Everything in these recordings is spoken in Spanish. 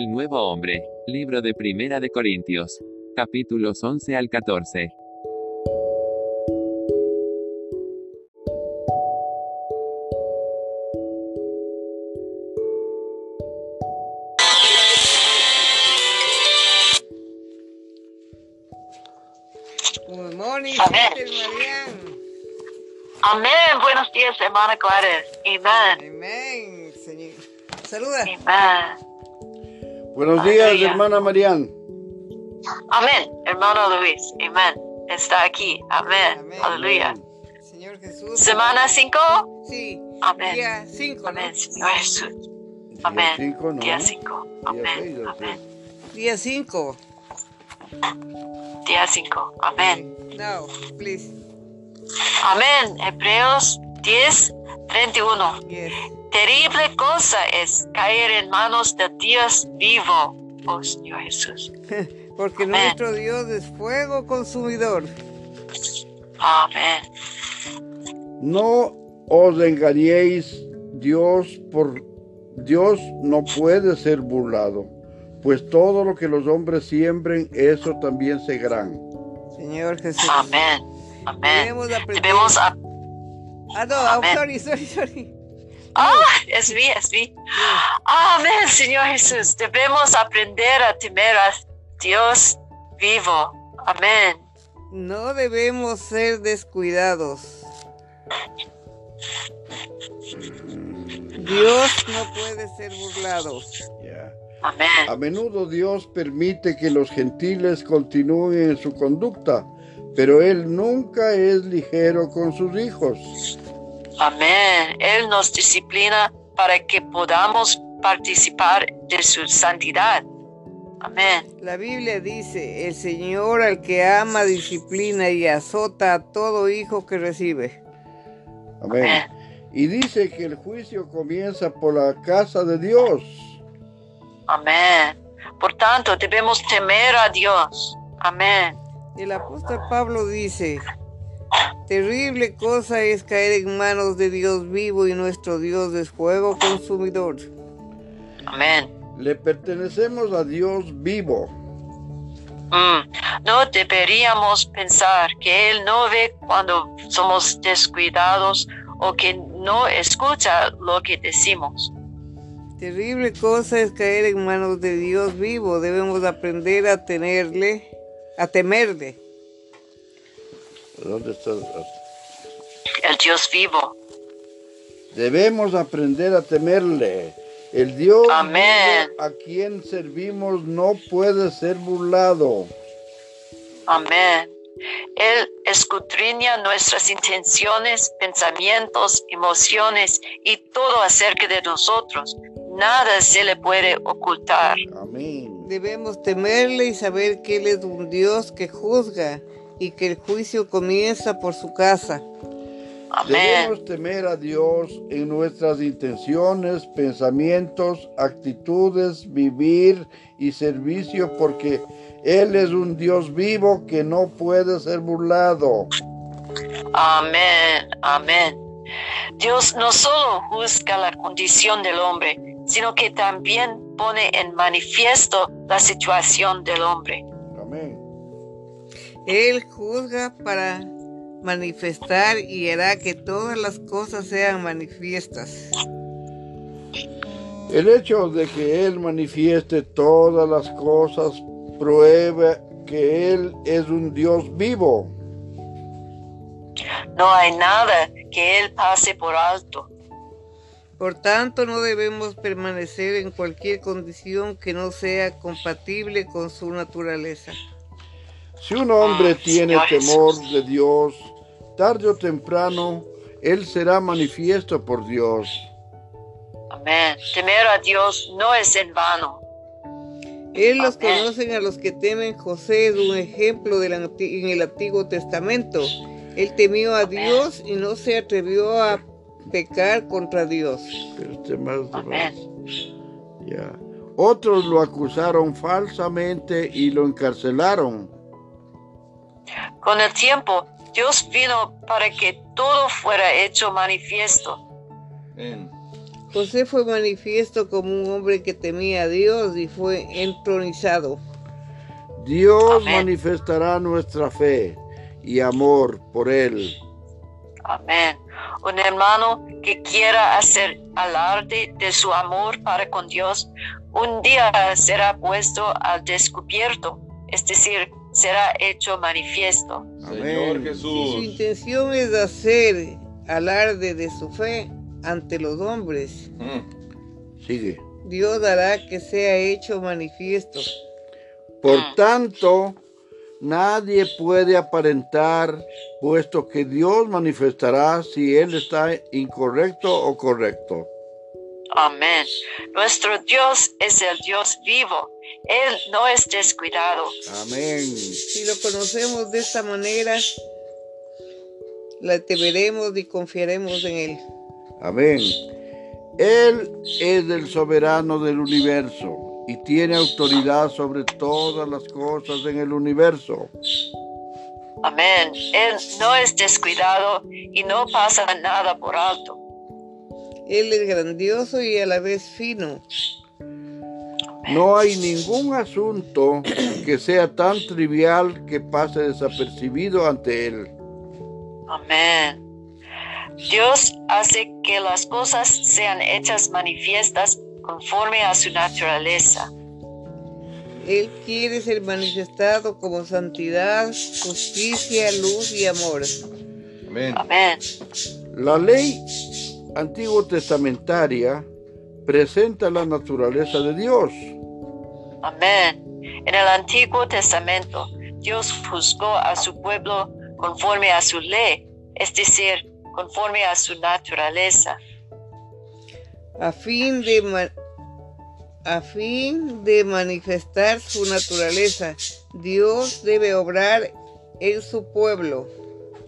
El nuevo hombre. Libro de Primera de Corintios. Capítulos 11 al 14. Good morning, Amén. Amén. Buenos días, hermana Gladys. Amén. Amén, Señor. Saluda. Amén. Buenos días, Aleluya. hermana Marian. Amén. Hermano Luis. Amén. Está aquí. Amén. Amén. Aleluya. Señor Jesús. Semana 5. Sí. Amén. Día 5, ¿no? Amén, Señor Jesús. Día Amén. cinco, ¿no? Día 5. Día seis, Amén. ¿o Amén. Día 5. Día 5. Amén. No, please. Amén. Hebreos 10, 31. Yes. Terrible cosa es caer en manos de Dios vivo, oh Señor Jesús. Porque Amén. nuestro Dios es fuego consumidor. Amén. No os engañéis, Dios por Dios no puede ser burlado, pues todo lo que los hombres siembren, eso también segarán. Señor Jesús. Amén. Amén. Debemos aprender. Debemos a- Ah, no, I'm Amén. sorry, sorry, sorry. Ah, es mí, es mí. Amén, Señor Jesús. Debemos aprender a temer a Dios vivo. Amén. No debemos ser descuidados. Dios no puede ser burlado. Ya. Amén. A menudo Dios permite que los gentiles continúen en su conducta, pero Él nunca es ligero con sus hijos. Amén. Él nos disciplina para que podamos participar de su santidad. Amén. La Biblia dice, el Señor al que ama disciplina y azota a todo hijo que recibe. Amén. Amén. Y dice que el juicio comienza por la casa de Dios. Amén. Por tanto, debemos temer a Dios. Amén. El apóstol Pablo dice, terrible cosa es caer en manos de Dios vivo y nuestro Dios es fuego consumidor. Amén. Le pertenecemos a Dios vivo. Mm, No deberíamos pensar que Él no ve cuando somos descuidados o que no escucha lo que decimos. Terrible cosa es caer en manos de Dios vivo. Debemos aprender a tenerle, a temerle. ¿Dónde está? El Dios vivo. Debemos aprender a temerle. El Dios Amén. a quien servimos no puede ser burlado. Amén. Él escudriña nuestras intenciones, pensamientos, emociones y todo acerca de nosotros. Nada se le puede ocultar. Amén. Debemos temerle y saber que Él es un Dios que juzga y que el juicio comienza por su casa. Amén. Debemos temer a Dios en nuestras intenciones, pensamientos, actitudes, vivir y servicio, porque Él es un Dios vivo que no puede ser burlado. Amén, amén. Dios no solo juzga la condición del hombre, sino que también pone en manifiesto la situación del hombre. Amén. Él juzga para manifestar y hará que todas las cosas sean manifiestas. El hecho de que Él manifieste todas las cosas prueba que Él es un Dios vivo. No hay nada que Él pase por alto. Por tanto, no debemos permanecer en cualquier condición que no sea compatible con su naturaleza. Si un hombre Ah, tiene temor de Dios, tarde o temprano, Él será manifiesto por Dios. Amén. Temer a Dios no es en vano. Él los Amén. conocen a los que temen. José es un ejemplo del en el Antiguo Testamento. Él temió a Amén. Dios y no se atrevió a pecar contra Dios. Pero este más de Amén. Ya. Otros lo acusaron falsamente y lo encarcelaron. Con el tiempo, Dios vino para que todo fuera hecho manifiesto. Amén. José fue manifiesto como un hombre que temía a Dios y fue entronizado. Dios Amén. manifestará nuestra fe y amor por Él. Amén. Un hermano que quiera hacer alarde de su amor para con Dios, un día será puesto al descubierto, es decir, será hecho manifiesto. Señor Amén. Si su Jesús. intención es hacer alarde de su fe ante los hombres, Mm. Sigue. Dios hará que sea hecho manifiesto. Por Mm. tanto, nadie puede aparentar, puesto que Dios manifestará si Él está incorrecto o correcto. Amén. Nuestro Dios es el Dios vivo. Él no es descuidado. Amén. Si lo conocemos de esta manera, la temeremos y confiaremos en Él. Amén. Él es el soberano del universo y tiene autoridad sobre todas las cosas en el universo. Amén. Él no es descuidado y no pasa nada por alto. Él es grandioso y a la vez fino. No hay ningún asunto que sea tan trivial que pase desapercibido ante Él. Amén. Dios hace que las cosas sean hechas manifiestas conforme a su naturaleza. Él quiere ser manifestado como santidad, justicia, luz y amor. Amén. Amén. La ley antiguo testamentaria presenta la naturaleza de Dios. Amén. En el Antiguo Testamento, Dios juzgó a su pueblo conforme a su ley, es decir, conforme a su naturaleza. A fin de, a fin de manifestar su naturaleza, Dios debe obrar en su pueblo.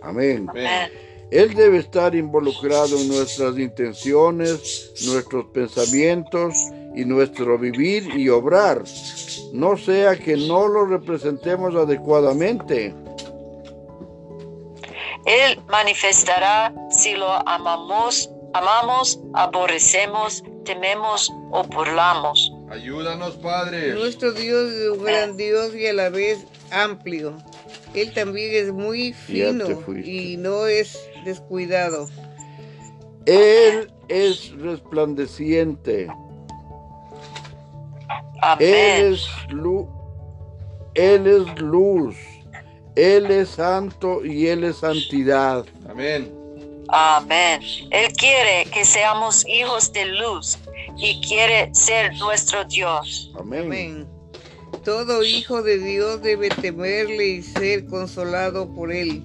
Amén. Amén. Él debe estar involucrado en nuestras intenciones, nuestros pensamientos y nuestro vivir y obrar. No sea que no lo representemos adecuadamente. Él manifestará si lo amamos, amamos, aborrecemos, tememos o burlamos. Ayúdanos, Padre. Nuestro Dios es un gran Dios y a la vez amplio. Él también es muy fino y no es descuidado. Él es resplandeciente. Él es, lu- él es luz. Él es santo y Él es santidad. Amén. Amén. Él quiere que seamos hijos de luz y quiere ser nuestro Dios. Amén. Amén. Todo hijo de Dios debe temerle y ser consolado por él,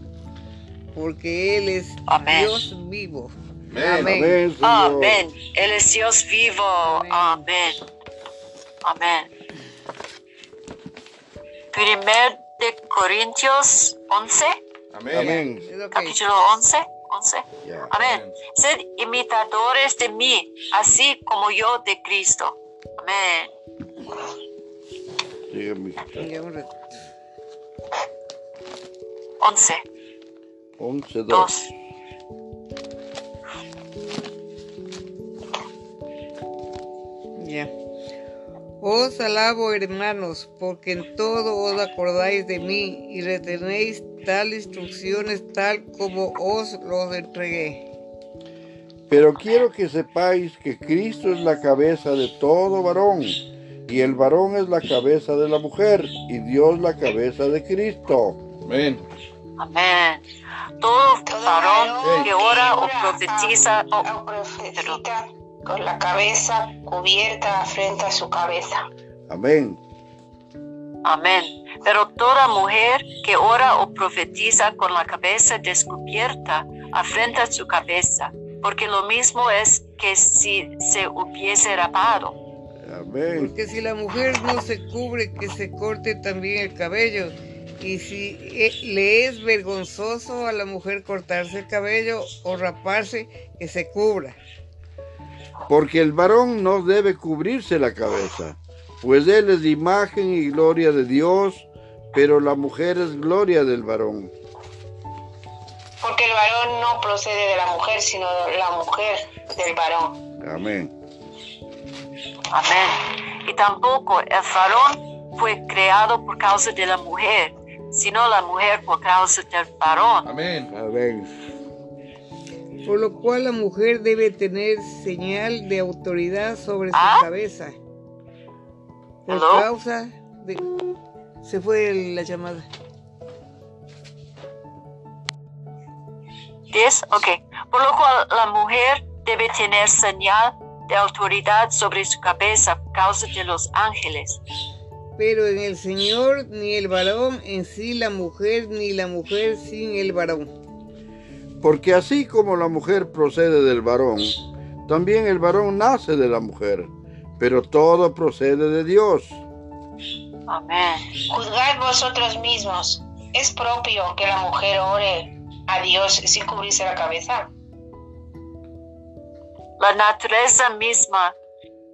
porque él es Amén. Dios vivo. Amén. Amén. Amén. Él es Dios vivo. Amén. Amén. Amén. Primer de Corintios 11, Amén. Capítulo 11. 11. Ya. Amén. Sed imitadores de mí, así como yo de Cristo. Amén. Rato. 11, 11, 2. 2. Ya. Os alabo, hermanos, porque en todo os acordáis de mí y retenéis tal instrucciones tal como os los entregué. Pero quiero que sepáis que Cristo es la cabeza de todo varón, y el varón es la cabeza de la mujer, y Dios la cabeza de Cristo. Amén. Amén. Todo varón que ora o ora profetiza, o profetiza con la cabeza cubierta frente a su cabeza. Amén. amén. Pero toda mujer que ora o profetiza con la cabeza descubierta afrenta su cabeza, porque lo mismo es que si se hubiese rapado. Amén. Porque si la mujer no se cubre, que se corte también el cabello. Y si eh, le es vergonzoso a la mujer cortarse el cabello o raparse, que se cubra. Porque el varón no debe cubrirse la cabeza, pues él es imagen y gloria de Dios, pero la mujer es gloria del varón. Porque el varón no procede de la mujer, sino la mujer del varón. Amén. Amén. Y tampoco el varón fue creado por causa de la mujer, sino la mujer por causa del varón. Amén. Amén. Por lo cual la mujer debe tener señal de autoridad sobre su ¿Ah? cabeza. Por ¿Aló? causa de... Se fue la llamada. 10. Ok. Por lo cual la mujer debe tener señal de autoridad sobre su cabeza por causa de los ángeles. Pero en el Señor ni el varón en sí la mujer, ni la mujer sin el varón. Porque así como la mujer procede del varón, también el varón nace de la mujer, pero todo procede de Dios. Amén. Juzgad vosotros mismos. ¿Es propio que la mujer ore a Dios sin cubrirse la cabeza? La naturaleza misma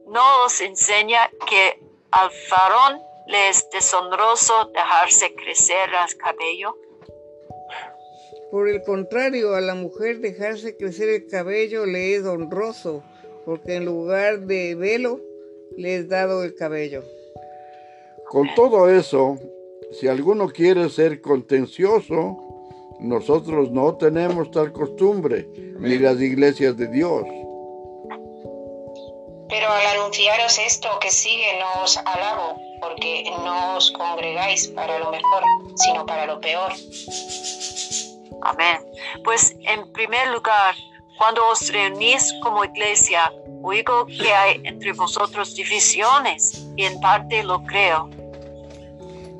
no os enseña que al varón le es deshonroso dejarse crecer el cabello. Por el contrario, a la mujer dejarse crecer el cabello le es honroso, porque en lugar de velo le es dado el cabello. Con todo eso, si alguno quiere ser contencioso, nosotros no tenemos tal costumbre, ni las iglesias de Dios. Pero al anunciaros esto que sigue no os alabo, porque no os congregáis para lo mejor, sino para lo peor. Amén. Pues en primer lugar, cuando os reunís como iglesia, oigo que hay entre vosotros divisiones y en parte lo creo.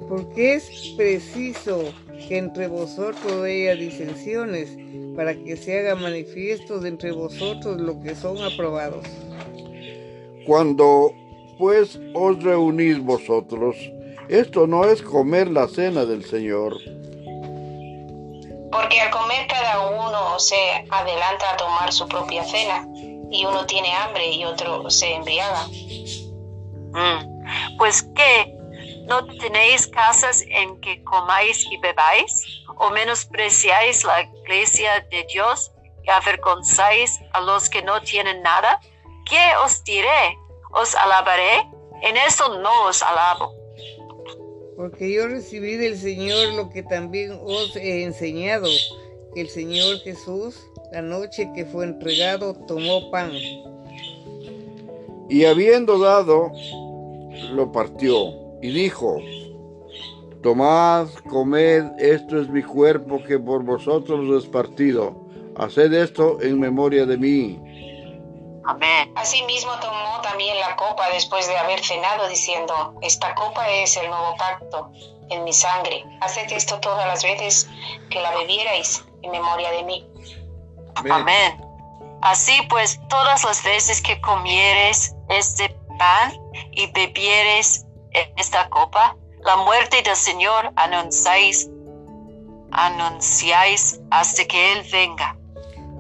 Porque es preciso que entre vosotros haya disensiones, para que se haga manifiesto de entre vosotros lo que son aprobados. Cuando pues os reunís vosotros, esto no es comer la cena del Señor. Porque al comer cada uno se adelanta a tomar su propia cena, y uno tiene hambre y otro se embriaga. Mm. Pues que no tenéis casas en que comáis y bebáis, o menospreciáis la iglesia de Dios y avergonzáis a los que no tienen nada. ¿Qué os diré? ¿Os alabaré? En eso no os alabo. Porque yo recibí del Señor lo que también os he enseñado, que el Señor Jesús, la noche que fue entregado, tomó pan. Y habiendo dado, lo partió y dijo, Tomad, comed, esto es mi cuerpo que por vosotros es partido. Haced esto en memoria de mí. Amén. Asimismo tomó también la copa después de haber cenado, diciendo, Esta copa es el nuevo pacto en mi sangre. Haced esto todas las veces que la bebierais en memoria de mí. Amén. Así pues, todas las veces que comieres este pan y bebieres esta copa, la muerte del Señor anunciáis, anunciáis hasta que Él venga.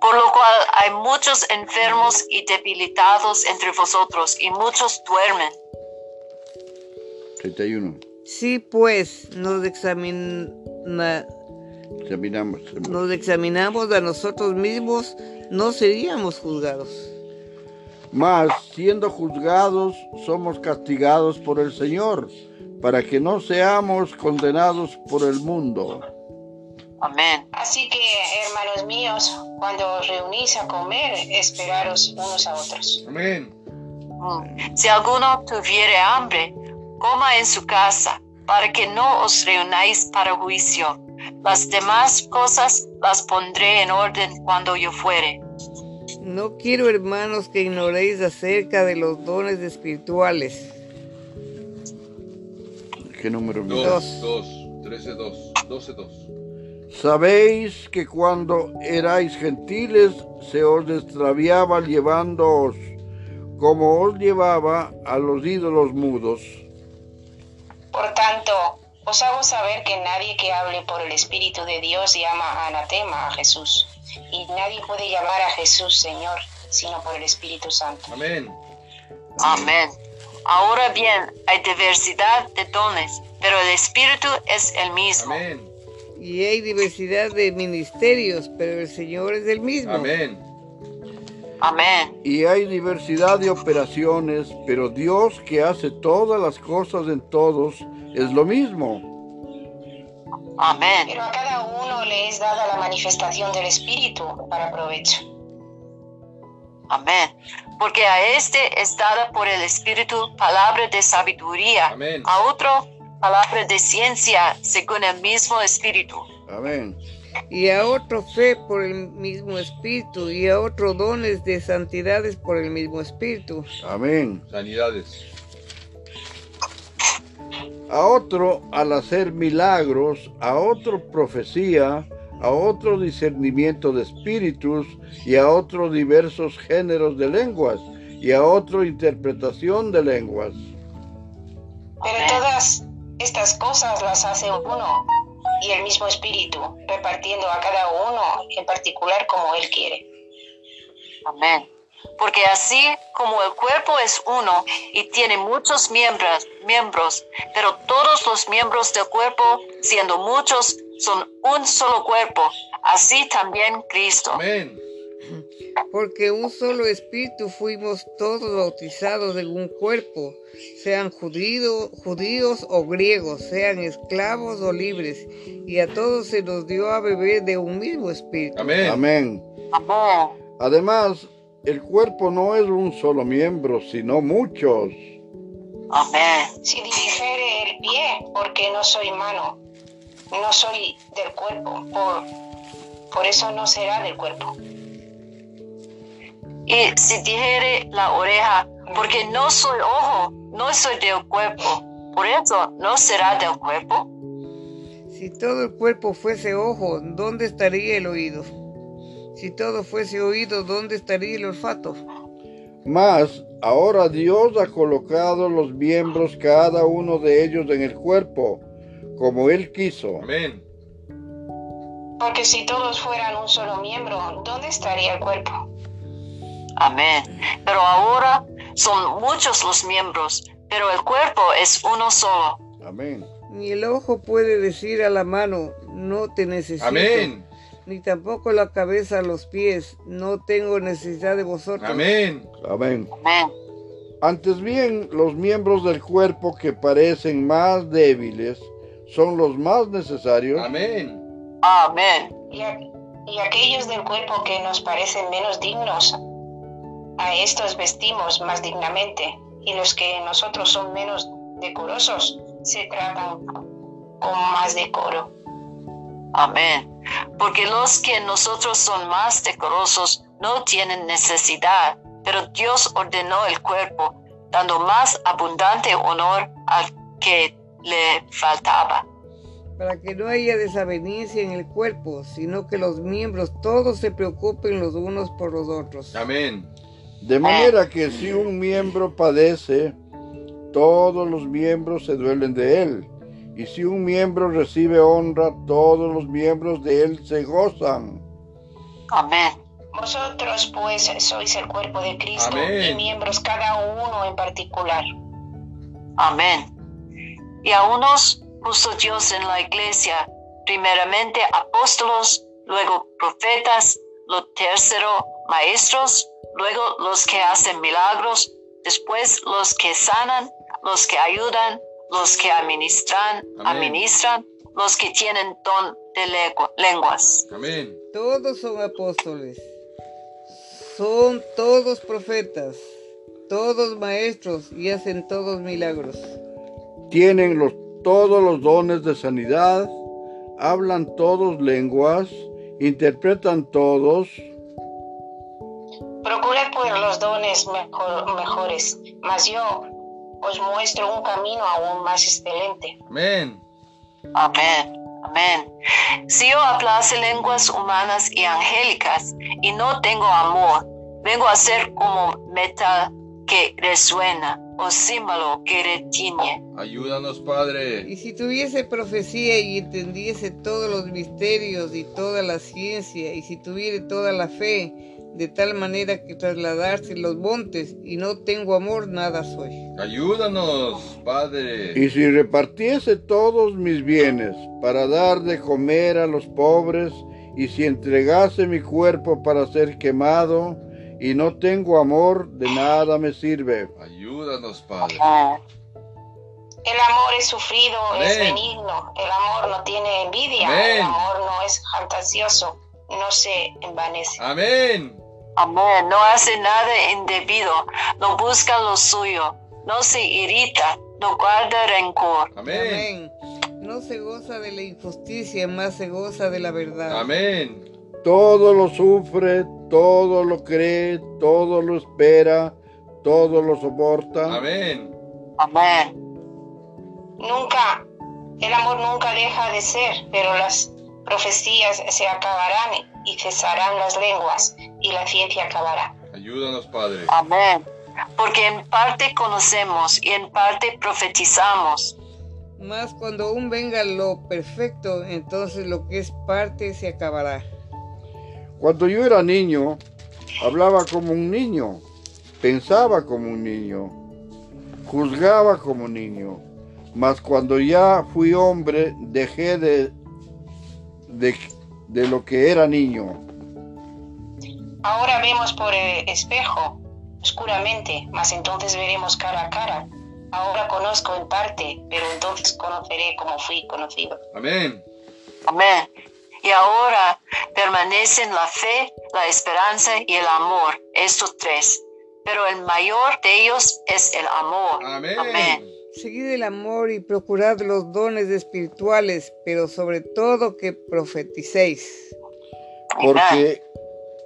Por lo cual hay muchos enfermos y debilitados entre vosotros y muchos duermen. 31. Si pues nos, examina- Examinamos. nos examinamos a nosotros mismos, no seríamos juzgados. Mas, siendo juzgados, somos castigados por el Señor, para que no seamos condenados por el mundo. Amén. Así que, hermanos míos, cuando os reunís a comer, esperaros unos a otros. Amén. Mm. Si alguno tuviere hambre, coma en su casa, para que no os reunáis para juicio. Las demás cosas las pondré en orden cuando yo fuere. No quiero, hermanos, que ignoréis acerca de los dones espirituales. ¿Qué número? Dos, dos, trece, dos, doce, dos. Sabéis que cuando erais gentiles se os extraviaba llevándoos como os llevaba a los ídolos mudos. Por tanto, os hago saber que nadie que hable por el Espíritu de Dios llama anatema a Jesús, y nadie puede llamar a Jesús Señor, sino por el Espíritu Santo. Amén. Amén. Ahora bien, hay diversidad de dones, pero el Espíritu es el mismo. Amén. Y hay diversidad de ministerios, pero el Señor es el mismo. Amén. Amén. Y hay diversidad de operaciones, pero Dios que hace todas las cosas en todos es lo mismo. Amén. Pero a cada uno le es dada la manifestación del Espíritu para provecho. Amén. Porque a este es dada por el Espíritu palabra de sabiduría, Amén. a otro palabra de ciencia según el mismo Espíritu, Amén. Y a otro fe por el mismo Espíritu, y a otro dones de santidades por el mismo Espíritu. Amén. Sanidades. A otro al hacer milagros, a otro profecía, a otro discernimiento de espíritus y a otro diversos géneros de lenguas y a otro interpretación de lenguas. Pero todas estas cosas las hace uno y el mismo Espíritu, repartiendo a cada uno en particular como Él quiere. Amén. Porque así como el cuerpo es uno y tiene muchos miembros, miembros, pero todos los miembros del cuerpo, siendo muchos, son un solo cuerpo, así también Cristo. Amén. Porque un solo espíritu fuimos todos bautizados en un cuerpo, sean judío- judíos o griegos, sean esclavos o libres, y a todos se nos dio a beber de un mismo espíritu. Amén. Amén. Amén. Además, el cuerpo no es un solo miembro, sino muchos. Amén. Si dijere el pie, porque no soy mano, no soy del cuerpo, por, por eso no será del cuerpo. Y si dijere la oreja, porque no soy ojo, no soy del cuerpo, por eso no será del cuerpo. Si todo el cuerpo fuese ojo, ¿dónde estaría el oído? Si todo fuese oído, ¿dónde estaría el olfato? Mas ahora Dios ha colocado los miembros cada uno de ellos en el cuerpo, como Él quiso. Amén. Porque si todos fueran un solo miembro, ¿dónde estaría el cuerpo? Amén. Pero ahora son muchos los miembros, pero el cuerpo es uno solo. Amén. Ni el ojo puede decir a la mano, no te necesito. Amén. Ni tampoco la cabeza a los pies, no tengo necesidad de vosotros. Amén. Amén. Amén. Antes bien, los miembros del cuerpo que parecen más débiles son los más necesarios. Amén. Amén. Y, a- y aquellos del cuerpo que nos parecen menos dignos, a estos vestimos más dignamente, y los que nosotros son menos decorosos, se tratan con más decoro. Amén. Porque los que nosotros son más decorosos no tienen necesidad, pero Dios ordenó el cuerpo, dando más abundante honor al que le faltaba. Para que no haya desaveniencia en el cuerpo, sino que los miembros todos se preocupen los unos por los otros. Amén. De manera que si un miembro padece, todos los miembros se duelen de él. Y si un miembro recibe honra, todos los miembros de él se gozan. Amén. Vosotros pues sois el cuerpo de Cristo Amén. y miembros cada uno en particular. Amén. Y a unos puso Dios en la iglesia, primeramente apóstolos, luego profetas, lo tercero maestros, luego los que hacen milagros, después los que sanan, los que ayudan, los que administran, Amén. administran, los que tienen don de lengua- lenguas. Amén. Todos son apóstoles, son todos profetas, todos maestros y hacen todos milagros. Tienen los, todos los dones de sanidad, hablan todos lenguas, interpretan todos. Procurad pues los dones mejor- mejores, mas yo os muestro un camino aún más excelente. Amén. Amén. Amén. Si yo hablase lenguas humanas y angélicas y no tengo amor, vengo a ser como metal que resuena o símbolo que retiene. Ayúdanos, Padre. Y si tuviese profecía y entendiese todos los misterios y toda la ciencia, y si tuviere toda la fe, de tal manera que trasladarse los montes, y no tengo amor, nada soy. Ayúdanos, Padre. Y si repartiese todos mis bienes para dar de comer a los pobres, y si entregase mi cuerpo para ser quemado, y no tengo amor, de nada me sirve. Ayúdanos, Padre. El amor es sufrido, es benigno. El amor no tiene envidia. Amén. El amor no es fantasioso. No se envanece. Amén. Amén. No hace nada indebido, no busca lo suyo, no se irrita, no guarda rencor. Amén. Amén. No se goza de la injusticia, más se goza de la verdad. Amén. Todo lo sufre, todo lo cree, todo lo espera, todo lo soporta. Amén. Amén. Nunca, el amor nunca deja de ser, pero las profecías se acabarán y cesarán las lenguas y la ciencia acabará. Ayúdanos, Padre. Amén. Porque en parte conocemos y en parte profetizamos. Mas cuando aún venga lo perfecto, entonces lo que es parte se acabará. Cuando yo era niño, hablaba como un niño, pensaba como un niño, juzgaba como niño. Mas cuando ya fui hombre, dejé de, de, de lo que era niño. Ahora vemos por el espejo, oscuramente, mas entonces veremos cara a cara. Ahora conozco en parte, pero entonces conoceré como fui conocido. Amén. Amén. Y ahora permanecen la fe, la esperanza y el amor, estos tres. Pero el mayor de ellos es el amor. Amén. Amén. Seguid el amor y procurad los dones espirituales, pero sobre todo que profeticéis. Porque,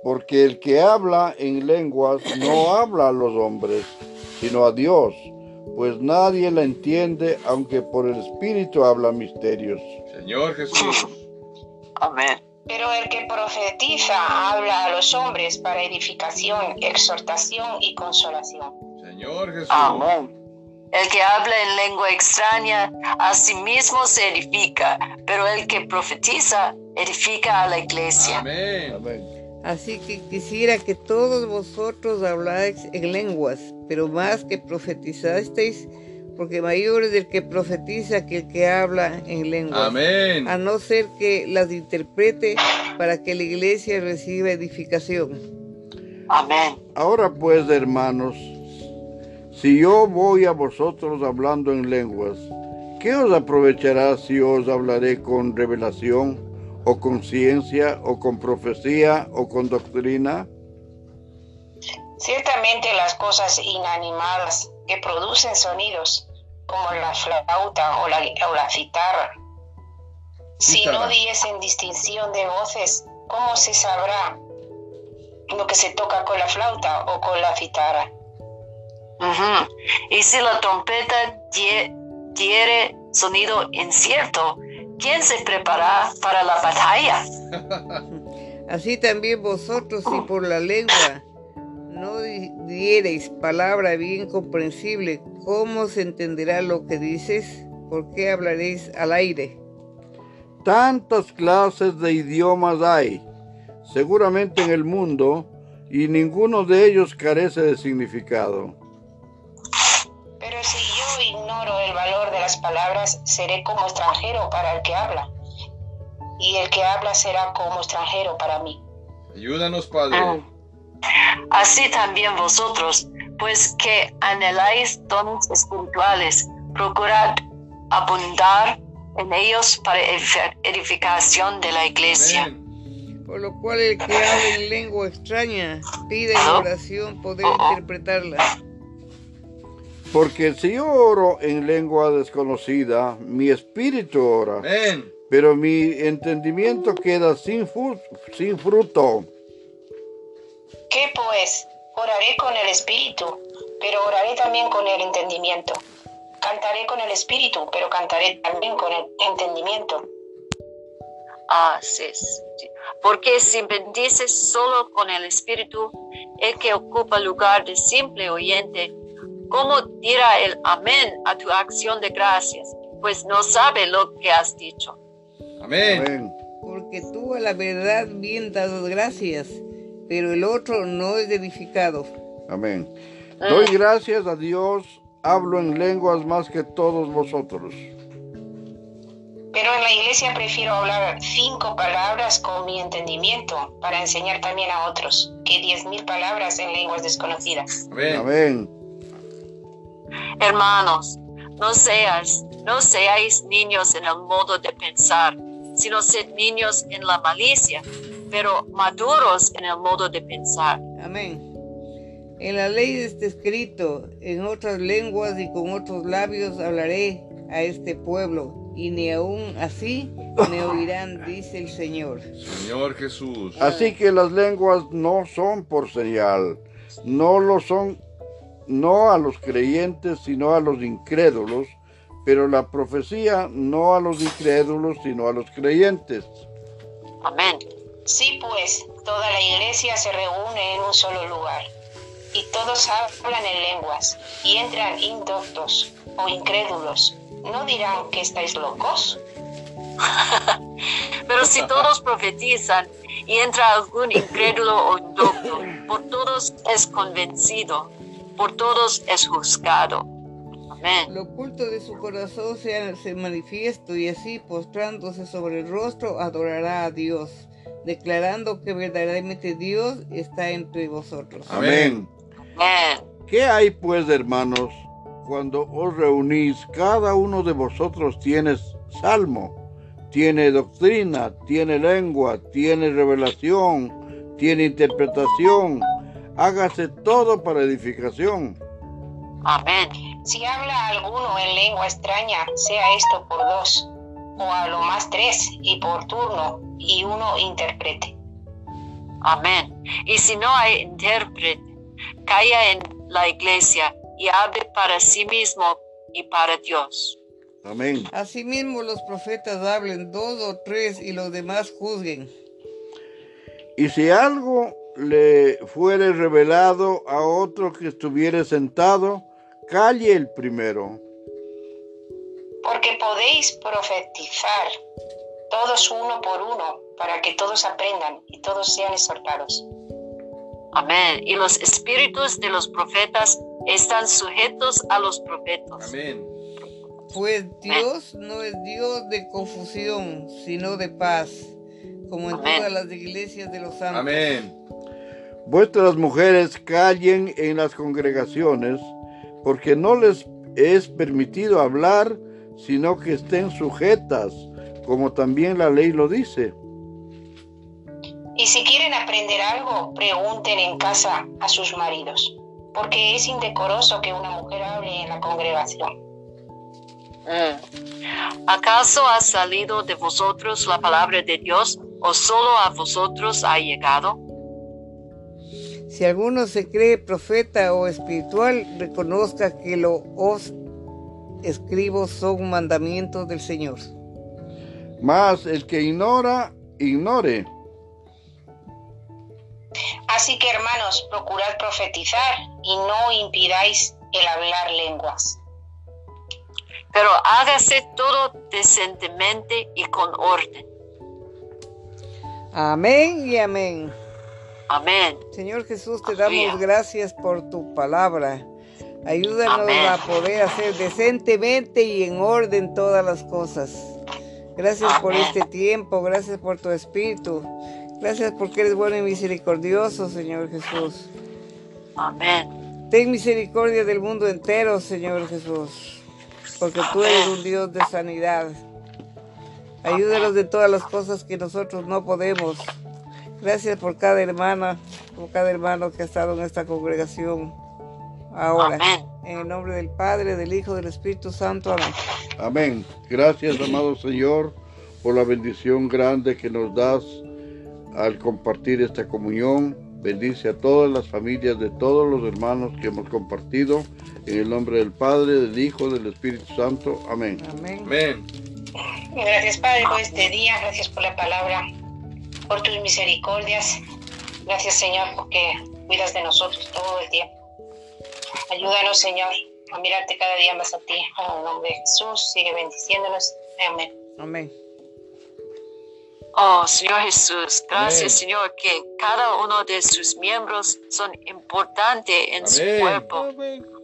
porque el que habla en lenguas no habla a los hombres, sino a Dios, pues nadie la entiende, aunque por el Espíritu habla misterios. Señor Jesús. Amén. Pero el que profetiza habla a los hombres para edificación, exhortación y consolación. Señor Jesús. Amén. El que habla en lengua extraña a sí mismo se edifica, pero el que profetiza edifica a la iglesia. Amén. Así que quisiera que todos vosotros habláis en lenguas, pero más que profetizasteis, porque mayor es el que profetiza que el que habla en lenguas. Amén. A no ser que las interprete para que la iglesia reciba edificación. Amén. Ahora pues, hermanos, si yo voy a vosotros hablando en lenguas, ¿qué os aprovechará si os hablaré con revelación, o con ciencia, o con profecía, o con doctrina? Ciertamente las cosas inanimadas que producen sonidos, como la flauta o la, o la citarra, si no Citarra. diesen distinción de voces, ¿cómo se sabrá lo que se toca con la flauta o con la Y si la trompeta die- diere sonido incierto, ¿quién se prepara para la batalla? Así también vosotros, si por la lengua no di- diereis palabra bien comprensible, ¿cómo se entenderá lo que dices? ¿Por qué hablaréis al aire? Tantas clases de idiomas hay, seguramente en el mundo, y ninguno de ellos carece de significado. Las palabras, seré como extranjero para el que habla. Y el que habla será como extranjero para mí. Ayúdanos, Padre. Así también vosotros, pues que anheláis dones espirituales, procurad abundar en ellos para edifi- edificación de la iglesia. Amén. Por lo cual el que habla en lengua extraña pide en oración poder interpretarla. Porque si yo oro en lengua desconocida, mi espíritu ora, Amén. pero mi entendimiento queda sin, fu- sin fruto. ¿Qué pues? Oraré con el espíritu, pero oraré también con el entendimiento. Cantaré con el espíritu, pero cantaré también con el entendimiento. Ah, sí, sí. Porque si bendices solo con el espíritu, el que ocupa lugar de simple oyente, ¿cómo dirá el amén a tu acción de gracias? Pues no sabe lo que has dicho. Amén. Amén. Porque tú a la verdad bien das gracias, pero el otro no es edificado. Amén. Doy gracias a Dios, hablo en lenguas más que todos vosotros. Pero en la iglesia prefiero hablar cinco palabras con mi entendimiento para enseñar también a otros que diez mil palabras en lenguas desconocidas. Amén. Amén. Hermanos, no seas, no seáis niños en el modo de pensar, sino sed niños en la malicia, pero maduros en el modo de pensar. Amén. En la ley está escrito, en otras lenguas y con otros labios hablaré a este pueblo, y ni aún así me oirán, dice el Señor. Señor Jesús. Así que las lenguas no son por señal, no lo son, no a los creyentes, sino a los incrédulos, pero la profecía no a los incrédulos, sino a los creyentes. Amén. Sí, pues, toda la iglesia se reúne en un solo lugar, y todos hablan en lenguas, y entran indoctos o incrédulos. ¿No dirán que estáis locos? Pero si todos profetizan y entra algún incrédulo o indocto, por todos es convencido, por todos es juzgado. Amén. Lo oculto de su corazón se hace manifiesto y así postrándose sobre el rostro adorará a Dios, declarando que verdaderamente Dios está entre vosotros. Amén. Amén. ¿Qué hay pues, hermanos, cuando os reunís? Cada uno de vosotros tiene salmo, tiene doctrina, tiene lengua, tiene revelación, tiene interpretación. Hágase todo para edificación. Amén. Si habla alguno en lengua extraña, sea esto por dos, o a lo más tres, y por turno, y uno interprete. Amén. Y si no hay intérprete, calla en la iglesia y hable para sí mismo y para Dios. Amén. Asimismo los profetas hablen dos o tres y los demás juzguen. Y si algo le fuere revelado a otro que estuviere sentado, calle el primero. Porque podéis profetizar todos uno por uno, para que todos aprendan y todos sean exhortados. Amén. Y los espíritus de los profetas están sujetos a los profetas. Amén. Pues Dios no es Dios de confusión, sino de paz, como en Amén. todas las iglesias de los santos. Amén. Vuestras mujeres callen en las congregaciones, porque no les es permitido hablar, sino que estén sujetas, como también la ley lo dice. Y si quieren aprender algo, pregunten en casa a sus maridos, porque es indecoroso que una mujer hable en la congregación. Mm. ¿Acaso ha salido de vosotros la palabra de Dios o solo a vosotros ha llegado? Si alguno se cree profeta o espiritual, reconozca que lo os escribo son mandamientos del Señor. Mas el que ignora, ignore. Así que hermanos, procurad profetizar y no impidáis el hablar lenguas. Pero hágase todo decentemente y con orden. Amén y amén. Amén. Señor Jesús, te Amén. damos gracias por tu palabra. Ayúdanos Amén. a poder hacer decentemente y en orden todas las cosas. Gracias por este tiempo, gracias por tu espíritu. Gracias porque eres bueno y misericordioso, Señor Jesús. Amén. Ten misericordia del mundo entero, Señor Jesús, porque tú eres un Dios de sanidad. Ayúdanos de todas las cosas que nosotros no podemos. Gracias por cada hermana, por cada hermano que ha estado en esta congregación ahora. Amén. En el nombre del Padre, del Hijo, del Espíritu Santo. Amén. Amén. Gracias, amado Señor, por la bendición grande que nos das al compartir esta comunión. Bendice a todas las familias de todos los hermanos que hemos compartido. En el nombre del Padre, del Hijo, del Espíritu Santo. Amén. Amén. Amén. Gracias Padre por este día, gracias por la palabra, por tus misericordias. Gracias Señor porque cuidas de nosotros todo el tiempo. Ayúdanos, Señor, a mirarte cada día más a ti. En el nombre de Jesús, sigue bendiciéndonos. Amén. Amén. Oh, Señor Jesús, gracias, Amén. Señor, que cada uno de sus miembros son importantes en su Amén. cuerpo.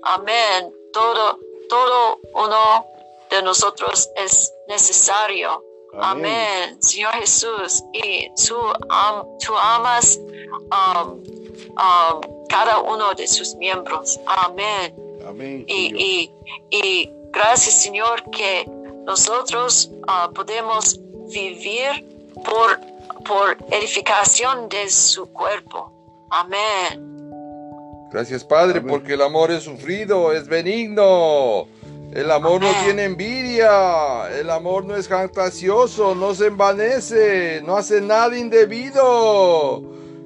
Amén. Todo, todo uno de nosotros es necesario. Amén. Amén. Señor Jesús, y tú, am- tú amas um, um, cada uno de sus miembros. Amén. Amén. Y, Señor. y, y gracias, Señor, que nosotros ah, podemos vivir por, por edificación de su cuerpo. Amén. Gracias, Padre, Amén. porque el amor es sufrido, es benigno. El amor no tiene envidia. El amor no es fantasioso, no se envanece, no hace nada indebido.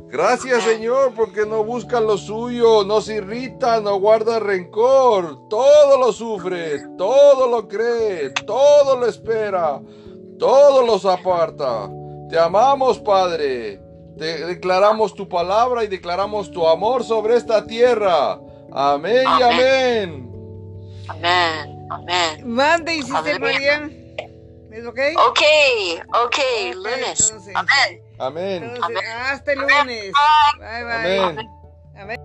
Gracias. Señor, porque no busca lo suyo, no se irrita, no guarda rencor. Todo lo sufre, todo lo cree, todo lo espera, todo los aparta. Te amamos, Padre. Te declaramos tu palabra y declaramos tu amor sobre esta tierra. Amén y amén. Amén. Amén. Mande, Sister Aleluya. Marian. ¿Es ok? Ok, ok, Ok, lunes. entonces. Amén. Amén. Entonces, Amén. hasta el Amén. lunes. Bye, bye. Amén. Amén.